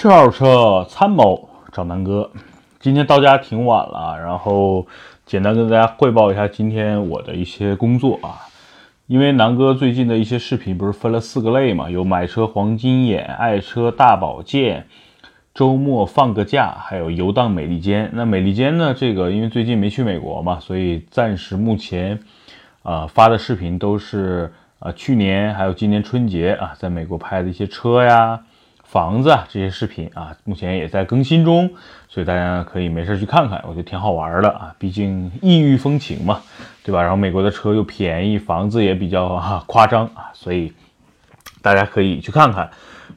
新车二手车参谋找南哥，今天到家挺晚了，然后简单跟大家汇报一下今天我的一些工作啊。因为南哥最近的一些视频不是分了四个类嘛，有买车黄金眼、爱车大保健、周末放个假，还有游荡美利坚。那美利坚呢，这个因为最近没去美国嘛，所以暂时目前啊发的视频都是啊去年还有今年春节啊在美国拍的一些车呀。房子啊，这些视频啊，目前也在更新中，所以大家可以没事去看看，我觉得挺好玩的啊。毕竟异域风情嘛，对吧？然后美国的车又便宜，房子也比较哈夸张啊，所以大家可以去看看。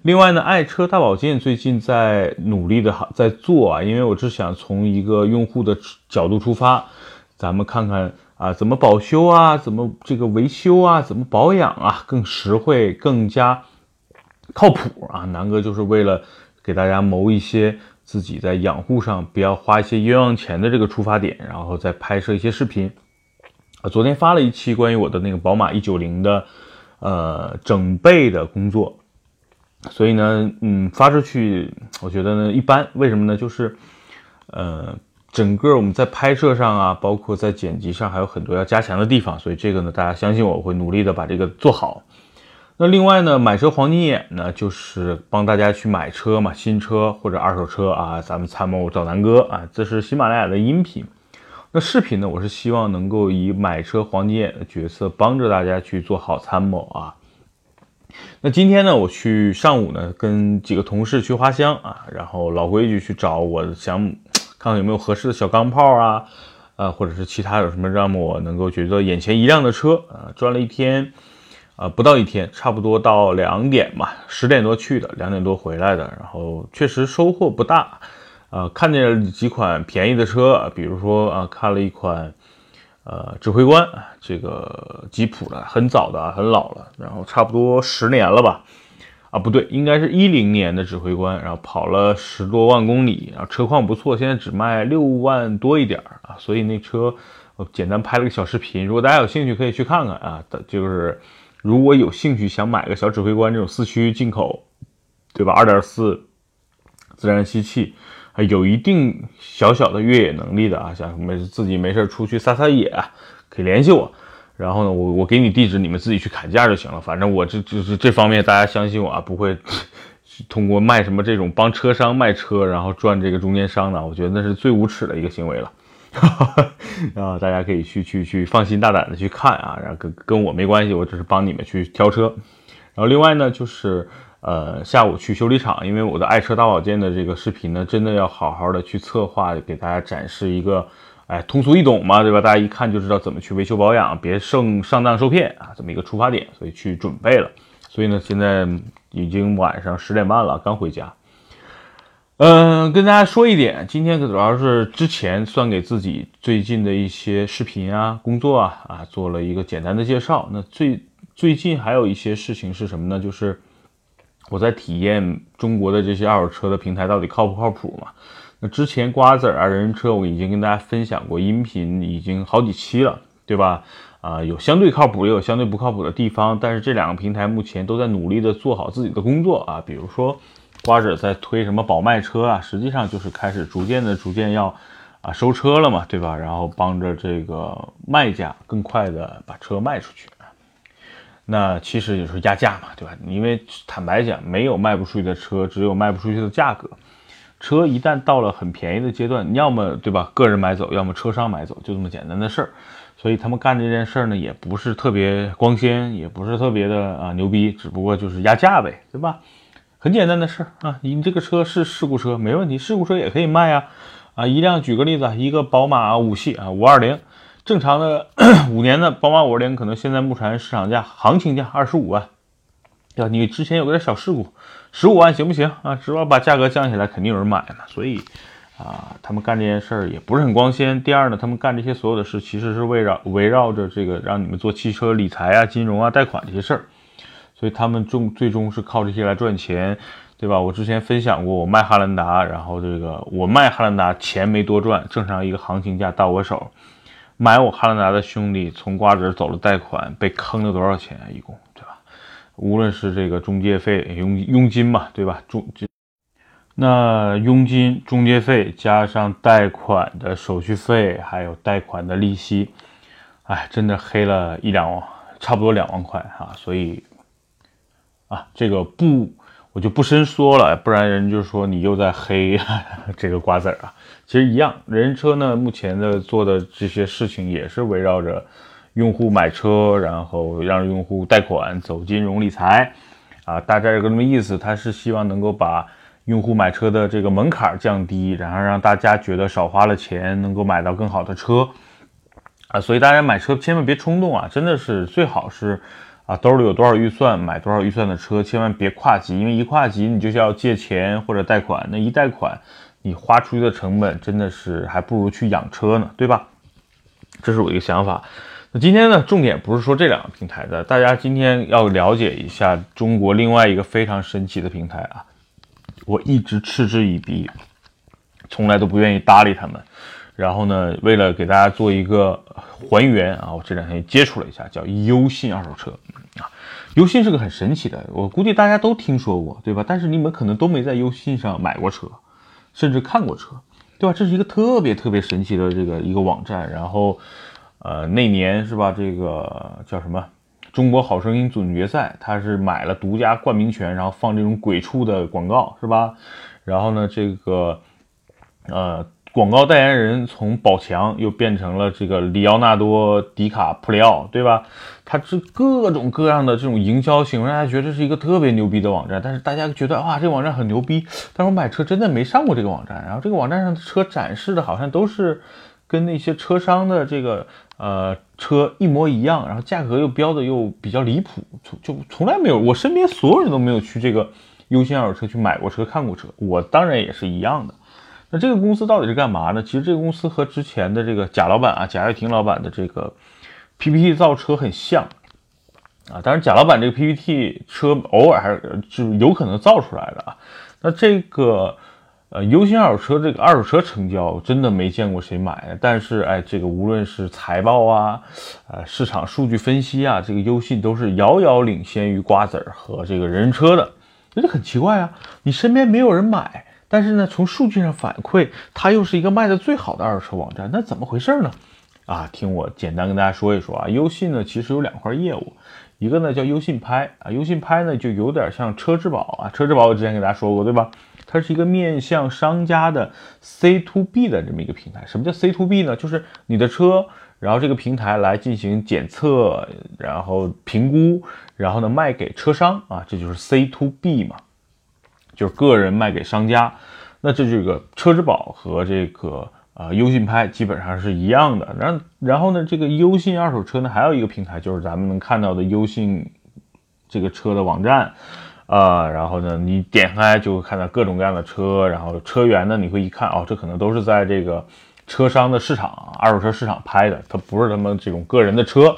另外呢，爱车大保健最近在努力的在做啊，因为我是想从一个用户的角度出发，咱们看看啊，怎么保修啊，怎么这个维修啊，怎么保养啊，更实惠，更加。靠谱啊，南哥就是为了给大家谋一些自己在养护上不要花一些冤枉钱的这个出发点，然后再拍摄一些视频。啊，昨天发了一期关于我的那个宝马一九零的呃整备的工作，所以呢，嗯，发出去我觉得呢一般，为什么呢？就是呃，整个我们在拍摄上啊，包括在剪辑上还有很多要加强的地方，所以这个呢，大家相信我会努力的把这个做好。那另外呢，买车黄金眼呢，就是帮大家去买车嘛，新车或者二手车啊，咱们参谋找南哥啊，这是喜马拉雅的音频。那视频呢，我是希望能够以买车黄金眼的角色，帮着大家去做好参谋啊。那今天呢，我去上午呢，跟几个同事去花乡啊，然后老规矩去找我想看看有没有合适的小钢炮啊，呃，或者是其他有什么让我能够觉得眼前一亮的车啊，转了一天。啊，不到一天，差不多到两点吧，十点多去的，两点多回来的，然后确实收获不大，啊，看见了几款便宜的车，比如说啊，看了一款，呃，指挥官，这个吉普的，很早的，很老了，然后差不多十年了吧，啊，不对，应该是一零年的指挥官，然后跑了十多万公里，然后车况不错，现在只卖六万多一点啊，所以那车我简单拍了个小视频，如果大家有兴趣可以去看看啊，就是。如果有兴趣想买个小指挥官这种四驱进口，对吧？二点四自然吸气，还有一定小小的越野能力的啊，想没自己没事出去撒撒野，可以联系我。然后呢，我我给你地址，你们自己去砍价就行了。反正我这就是这方面，大家相信我啊，不会通过卖什么这种帮车商卖车，然后赚这个中间商的。我觉得那是最无耻的一个行为了。啊，大家可以去去去放心大胆的去看啊，然后跟跟我没关系，我只是帮你们去挑车。然后另外呢，就是呃下午去修理厂，因为我的爱车大保健的这个视频呢，真的要好好的去策划，给大家展示一个，哎通俗易懂嘛，对吧？大家一看就知道怎么去维修保养，别上上当受骗啊，这么一个出发点，所以去准备了。所以呢，现在已经晚上十点半了，刚回家。嗯，跟大家说一点，今天主要是之前算给自己最近的一些视频啊、工作啊啊做了一个简单的介绍。那最最近还有一些事情是什么呢？就是我在体验中国的这些二手车的平台到底靠不靠谱嘛？那之前瓜子儿啊、人人车我已经跟大家分享过音频，已经好几期了，对吧？啊，有相对靠谱，也有相对不靠谱的地方，但是这两个平台目前都在努力的做好自己的工作啊，比如说。瓜子在推什么保卖车啊？实际上就是开始逐渐的、逐渐要啊收车了嘛，对吧？然后帮着这个卖家更快的把车卖出去。那其实就是压价嘛，对吧？因为坦白讲，没有卖不出去的车，只有卖不出去的价格。车一旦到了很便宜的阶段，要么对吧，个人买走，要么车商买走，就这么简单的事儿。所以他们干这件事儿呢，也不是特别光鲜，也不是特别的啊牛逼，只不过就是压价呗，对吧？很简单的事儿啊，你这个车是事故车，没问题，事故车也可以卖呀。啊，一辆，举个例子，一个宝马五系啊，五二零，正常的 五年的宝马五二零，可能现在目前市场价行情价二十五万，对吧？你之前有个点小事故，十五万行不行啊？只要把价格降下来，肯定有人买嘛。所以啊，他们干这件事儿也不是很光鲜。第二呢，他们干这些所有的事，其实是围绕围绕着这个让你们做汽车理财啊、金融啊、贷款这些事儿。所以他们终最终是靠这些来赚钱，对吧？我之前分享过，我卖汉兰达，然后这个我卖汉兰达钱没多赚，正常一个行情价到我手，买我汉兰达的兄弟从瓜子走了贷款，被坑了多少钱啊？一共对吧？无论是这个中介费、佣佣金嘛，对吧？中那佣金、中介费加上贷款的手续费，还有贷款的利息，哎，真的黑了一两万，差不多两万块哈。所以啊，这个不，我就不深说了，不然人就说你又在黑这个瓜子儿啊。其实一样，人车呢，目前的做的这些事情也是围绕着用户买车，然后让用户贷款走金融理财啊，大概有个这么意思。他是希望能够把用户买车的这个门槛降低，然后让大家觉得少花了钱能够买到更好的车啊，所以大家买车千万别冲动啊，真的是最好是啊兜里有多少预算买多少预算的车，千万别跨级，因为一跨级你就是要借钱或者贷款，那一贷款你花出去的成本真的是还不如去养车呢，对吧？这是我一个想法。那今天呢，重点不是说这两个平台的，大家今天要了解一下中国另外一个非常神奇的平台啊。我一直嗤之以鼻，从来都不愿意搭理他们。然后呢，为了给大家做一个还原啊，我这两天接触了一下，叫优信二手车啊。优信是个很神奇的，我估计大家都听说过，对吧？但是你们可能都没在优信上买过车，甚至看过车，对吧？这是一个特别特别神奇的这个一个网站。然后，呃，那年是吧？这个叫什么？中国好声音总决赛，他是买了独家冠名权，然后放这种鬼畜的广告，是吧？然后呢，这个呃，广告代言人从宝强又变成了这个里奥纳多·迪卡普里奥，对吧？他是各种各样的这种营销性，让大家觉得这是一个特别牛逼的网站。但是大家觉得哇，这个网站很牛逼，但是我买车真的没上过这个网站。然后这个网站上的车展示的好像都是跟那些车商的这个。呃，车一模一样，然后价格又标的又比较离谱，从就从来没有，我身边所有人都没有去这个优信二手车去买过车、看过车，我当然也是一样的。那这个公司到底是干嘛呢？其实这个公司和之前的这个贾老板啊，贾跃亭老板的这个 PPT 造车很像啊，当然贾老板这个 PPT 车偶尔还是就有可能造出来的啊。那这个。呃，优信二手车这个二手车成交真的没见过谁买，但是哎，这个无论是财报啊，呃，市场数据分析啊，这个优信都是遥遥领先于瓜子儿和这个人车的，这就很奇怪啊！你身边没有人买，但是呢，从数据上反馈，它又是一个卖的最好的二手车网站，那怎么回事呢？啊，听我简单跟大家说一说啊，优信呢其实有两块业务，一个呢叫优信拍啊，优信拍呢就有点像车之宝啊，车之宝我之前给大家说过对吧？它是一个面向商家的 C to B 的这么一个平台。什么叫 C to B 呢？就是你的车，然后这个平台来进行检测，然后评估，然后呢卖给车商啊，这就是 C to B 嘛，就是个人卖给商家。那这这个车之宝和这个呃优信拍基本上是一样的。然然后呢，这个优信二手车呢还有一个平台，就是咱们能看到的优信这个车的网站。啊，然后呢，你点开就会看到各种各样的车，然后车源呢，你会一看哦，这可能都是在这个车商的市场、二手车市场拍的，它不是他们这种个人的车，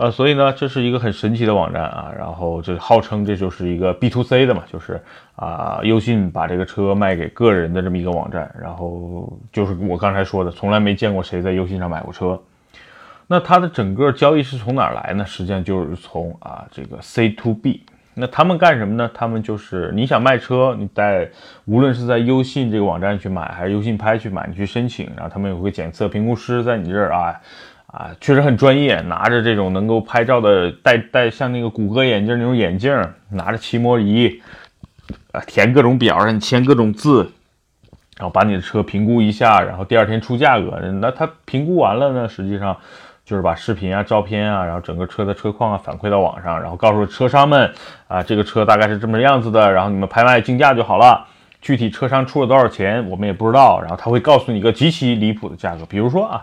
呃，所以呢，这是一个很神奇的网站啊。然后这号称这就是一个 B to C 的嘛，就是啊，优信把这个车卖给个人的这么一个网站。然后就是我刚才说的，从来没见过谁在优信上买过车。那它的整个交易是从哪儿来呢？实际上就是从啊这个 C to B。那他们干什么呢？他们就是你想卖车，你在无论是在优信这个网站去买，还是优信拍去买，你去申请，然后他们有个检测评估师在你这儿啊啊，确实很专业，拿着这种能够拍照的戴戴像那个谷歌眼镜那种眼镜，拿着漆膜仪啊，填各种表，让你签各种字，然后把你的车评估一下，然后第二天出价格。那他评估完了呢，实际上。就是把视频啊、照片啊，然后整个车的车况啊反馈到网上，然后告诉车商们啊，这个车大概是这么样子的，然后你们拍卖竞价就好了。具体车商出了多少钱，我们也不知道。然后他会告诉你一个极其离谱的价格，比如说啊，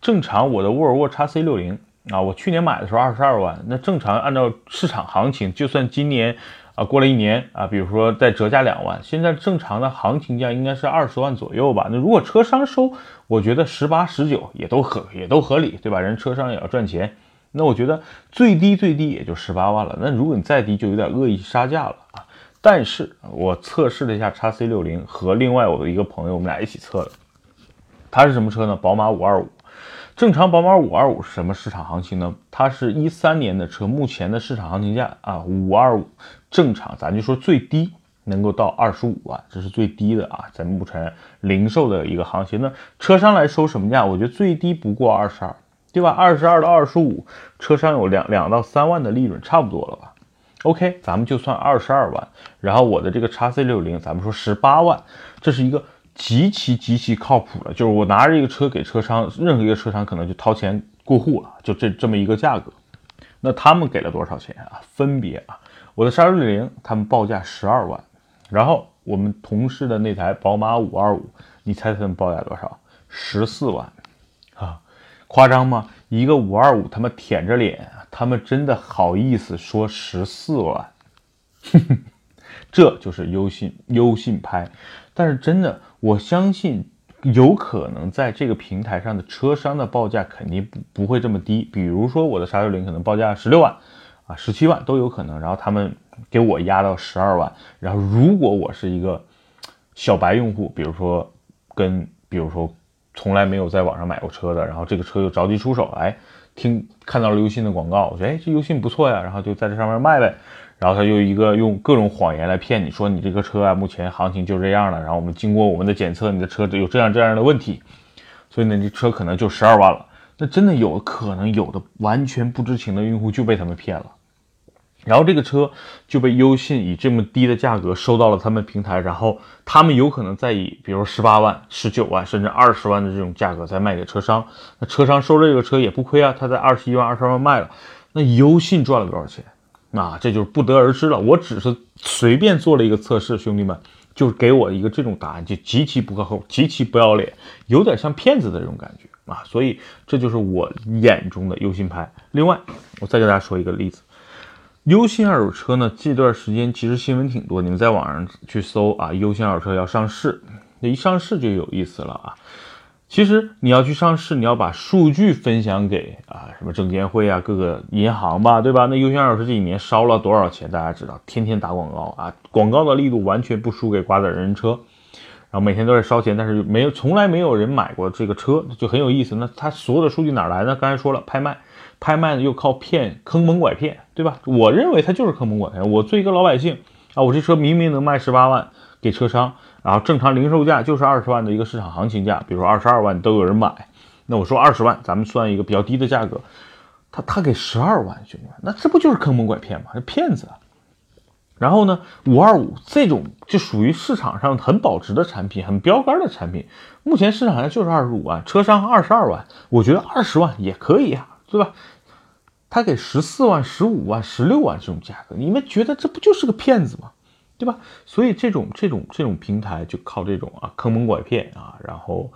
正常我的沃尔沃 x C 六零啊，我去年买的时候二十二万，那正常按照市场行情，就算今年。啊，过了一年啊，比如说再折价两万，现在正常的行情价应该是二十万左右吧？那如果车商收，我觉得十八、十九也都合，也都合理，对吧？人车商也要赚钱，那我觉得最低最低也就十八万了。那如果你再低，就有点恶意杀价了啊！但是我测试了一下叉 C 六零和另外我的一个朋友，我们俩一起测的，它是什么车呢？宝马五二五。正常宝马五二五是什么市场行情呢？它是一三年的车，目前的市场行情价啊，五二五正常，咱就说最低能够到二十五万，这是最低的啊，在目前零售的一个行情。那车商来收什么价？我觉得最低不过二十二，对吧？二十二到二十五，车商有两两到三万的利润，差不多了吧？OK，咱们就算二十二万，然后我的这个叉 C 六零，咱们说十八万，这是一个。极其极其靠谱的，就是我拿着一个车给车商，任何一个车商可能就掏钱过户了，就这这么一个价格。那他们给了多少钱啊？分别啊，我的叉六零他们报价十二万，然后我们同事的那台宝马五二五，你猜他们报价多少？十四万啊，夸张吗？一个五二五，他们舔着脸，他们真的好意思说十四万？这就是优信优信拍，但是真的。我相信有可能在这个平台上的车商的报价肯定不不会这么低，比如说我的叉六零可能报价十六万，啊十七万都有可能，然后他们给我压到十二万，然后如果我是一个小白用户，比如说跟比如说从来没有在网上买过车的，然后这个车又着急出手，哎，听看到了优信的广告，我觉得哎这优信不错呀，然后就在这上面卖呗。然后他又一个用各种谎言来骗你，说你这个车啊，目前行情就这样了。然后我们经过我们的检测，你的车有这样这样的问题，所以呢，这车可能就十二万了。那真的有可能有的完全不知情的用户就被他们骗了，然后这个车就被优信以这么低的价格收到了他们平台，然后他们有可能再以比如十八万、十九万甚至二十万的这种价格再卖给车商。那车商收这个车也不亏啊，他在二十一万、二十万卖了，那优信赚了多少钱？啊这就是不得而知了。我只是随便做了一个测试，兄弟们，就给我一个这种答案，就极其不靠后，极其不要脸，有点像骗子的这种感觉啊。所以这就是我眼中的优信拍。另外，我再给大家说一个例子，优信二手车呢，这段时间其实新闻挺多，你们在网上去搜啊，优信二手车要上市，那一上市就有意思了啊。其实你要去上市，你要把数据分享给啊什么证监会啊各个银行吧，对吧？那优先二手车这几年烧了多少钱？大家知道，天天打广告啊，广告的力度完全不输给瓜子人人车，然后每天都在烧钱，但是没有从来没有人买过这个车，就很有意思。那他所有的数据哪来呢？刚才说了，拍卖，拍卖呢又靠骗，坑蒙拐骗，对吧？我认为他就是坑蒙拐骗。我作为一个老百姓啊，我这车明明能卖十八万给车商。然后正常零售价就是二十万的一个市场行情价，比如说二十二万都有人买，那我说二十万，咱们算一个比较低的价格，他他给十二万，兄弟们，那这不就是坑蒙拐骗吗？这骗子。然后呢，五二五这种就属于市场上很保值的产品，很标杆的产品，目前市场上就是二十五万，车商二十二万，我觉得二十万也可以呀，对吧？他给十四万、十五万、十六万这种价格，你们觉得这不就是个骗子吗？对吧？所以这种这种这种平台就靠这种啊坑蒙拐骗啊，然后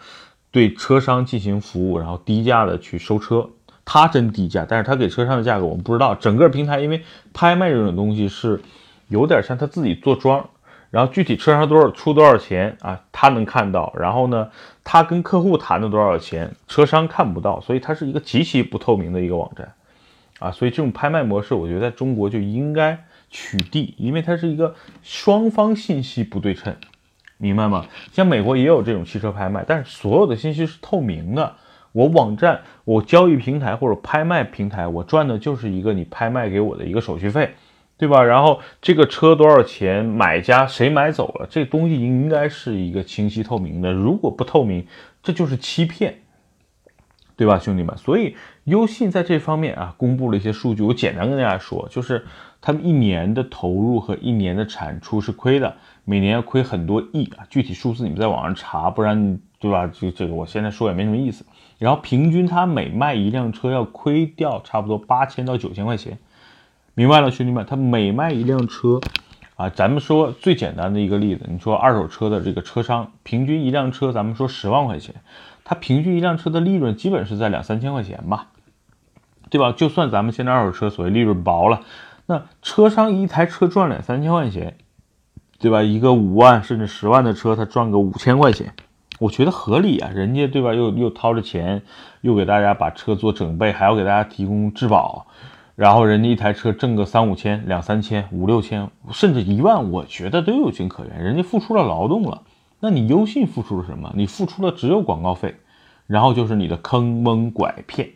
对车商进行服务，然后低价的去收车。他真低价，但是他给车商的价格我们不知道。整个平台因为拍卖这种东西是有点像他自己做庄，然后具体车商多少出多少钱啊，他能看到。然后呢，他跟客户谈的多少钱，车商看不到，所以它是一个极其不透明的一个网站啊。所以这种拍卖模式，我觉得在中国就应该。取缔，因为它是一个双方信息不对称，明白吗？像美国也有这种汽车拍卖，但是所有的信息是透明的。我网站、我交易平台或者拍卖平台，我赚的就是一个你拍卖给我的一个手续费，对吧？然后这个车多少钱，买家谁买走了，这东西应该是一个清晰透明的。如果不透明，这就是欺骗，对吧，兄弟们？所以优信在这方面啊，公布了一些数据，我简单跟大家说，就是。他们一年的投入和一年的产出是亏的，每年要亏很多亿啊！具体数字你们在网上查，不然对吧？这这个我现在说也没什么意思。然后平均他每卖一辆车要亏掉差不多八千到九千块钱，明白了，兄弟们？他每卖一辆车啊，咱们说最简单的一个例子，你说二手车的这个车商平均一辆车，咱们说十万块钱，他平均一辆车的利润基本是在两三千块钱吧，对吧？就算咱们现在二手车所谓利润薄了。那车商一台车赚两三千块钱，对吧？一个五万甚至十万的车，他赚个五千块钱，我觉得合理啊。人家对吧？又又掏着钱，又给大家把车做整备，还要给大家提供质保，然后人家一台车挣个三五千、两三千、五六千，甚至一万，我觉得都有情可原。人家付出了劳动了，那你优信付出了什么？你付出了只有广告费。然后就是你的坑蒙拐骗，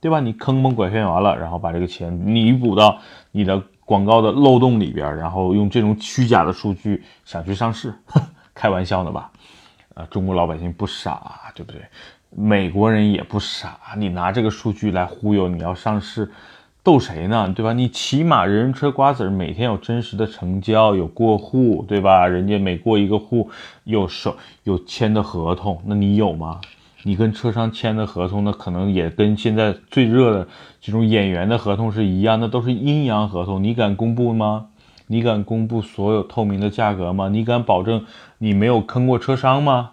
对吧？你坑蒙拐骗完了，然后把这个钱弥补到你的广告的漏洞里边，然后用这种虚假的数据想去上市，开玩笑呢吧？啊，中国老百姓不傻，对不对？美国人也不傻，你拿这个数据来忽悠你要上市，逗谁呢？对吧？你起码人车瓜子每天有真实的成交，有过户，对吧？人家每过一个户有手有签的合同，那你有吗？你跟车商签的合同，那可能也跟现在最热的这种演员的合同是一样，那都是阴阳合同，你敢公布吗？你敢公布所有透明的价格吗？你敢保证你没有坑过车商吗？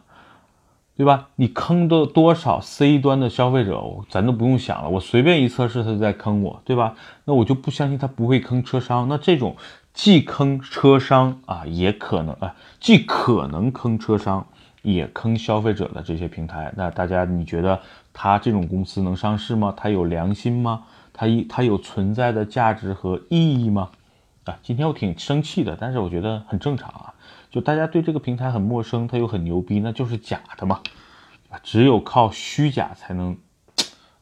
对吧？你坑的多少 C 端的消费者，咱都不用想了。我随便一测试，他就在坑我，对吧？那我就不相信他不会坑车商。那这种既坑车商啊，也可能啊，既可能坑车商，也坑消费者的这些平台，那大家你觉得他这种公司能上市吗？他有良心吗？他一他有存在的价值和意义吗？啊，今天我挺生气的，但是我觉得很正常啊。就大家对这个平台很陌生，它又很牛逼，那就是假的嘛，只有靠虚假才能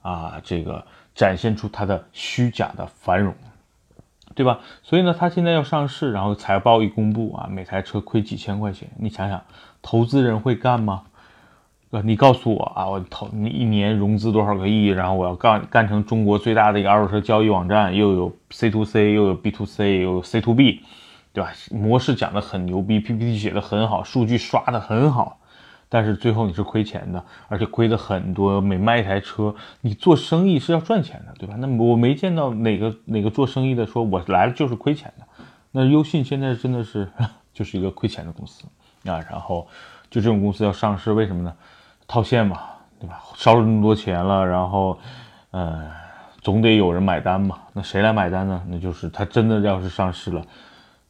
啊，这个展现出它的虚假的繁荣，对吧？所以呢，它现在要上市，然后财报一公布啊，每台车亏几千块钱，你想想，投资人会干吗？呃，你告诉我啊，我投你一年融资多少个亿，然后我要干干成中国最大的一个二手车交易网站，又有 C to C，又有 B to C，又有 C to B。对吧？模式讲的很牛逼，PPT 写的很好，数据刷的很好，但是最后你是亏钱的，而且亏的很多。每卖一台车，你做生意是要赚钱的，对吧？那我没见到哪个哪个做生意的说我来了就是亏钱的。那优信现在真的是 就是一个亏钱的公司啊。然后就这种公司要上市，为什么呢？套现嘛，对吧？烧了那么多钱了，然后呃，总得有人买单嘛。那谁来买单呢？那就是他真的要是上市了。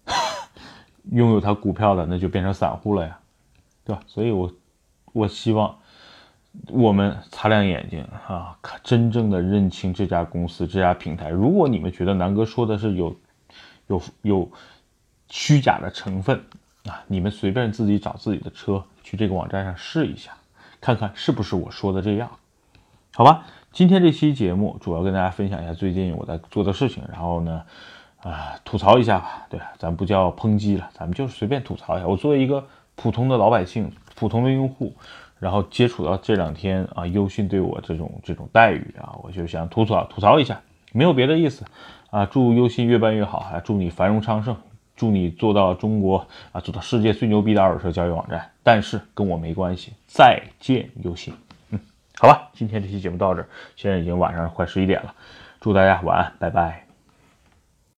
拥有他股票的，那就变成散户了呀，对吧？所以，我我希望我们擦亮眼睛啊，看真正的认清这家公司、这家平台。如果你们觉得南哥说的是有有有虚假的成分啊，你们随便自己找自己的车去这个网站上试一下，看看是不是我说的这样，好吧？今天这期节目主要跟大家分享一下最近我在做的事情，然后呢。啊，吐槽一下吧，对，咱不叫抨击了，咱们就是随便吐槽一下。我作为一个普通的老百姓、普通的用户，然后接触到这两天啊，优信对我这种这种待遇啊，我就想吐槽吐槽一下，没有别的意思啊。祝优信越办越好，啊祝你繁荣昌盛，祝你做到中国啊，做到世界最牛逼的二手车交易网站。但是跟我没关系，再见优信。嗯，好吧，今天这期节目到这，现在已经晚上快十一点了，祝大家晚安，拜拜。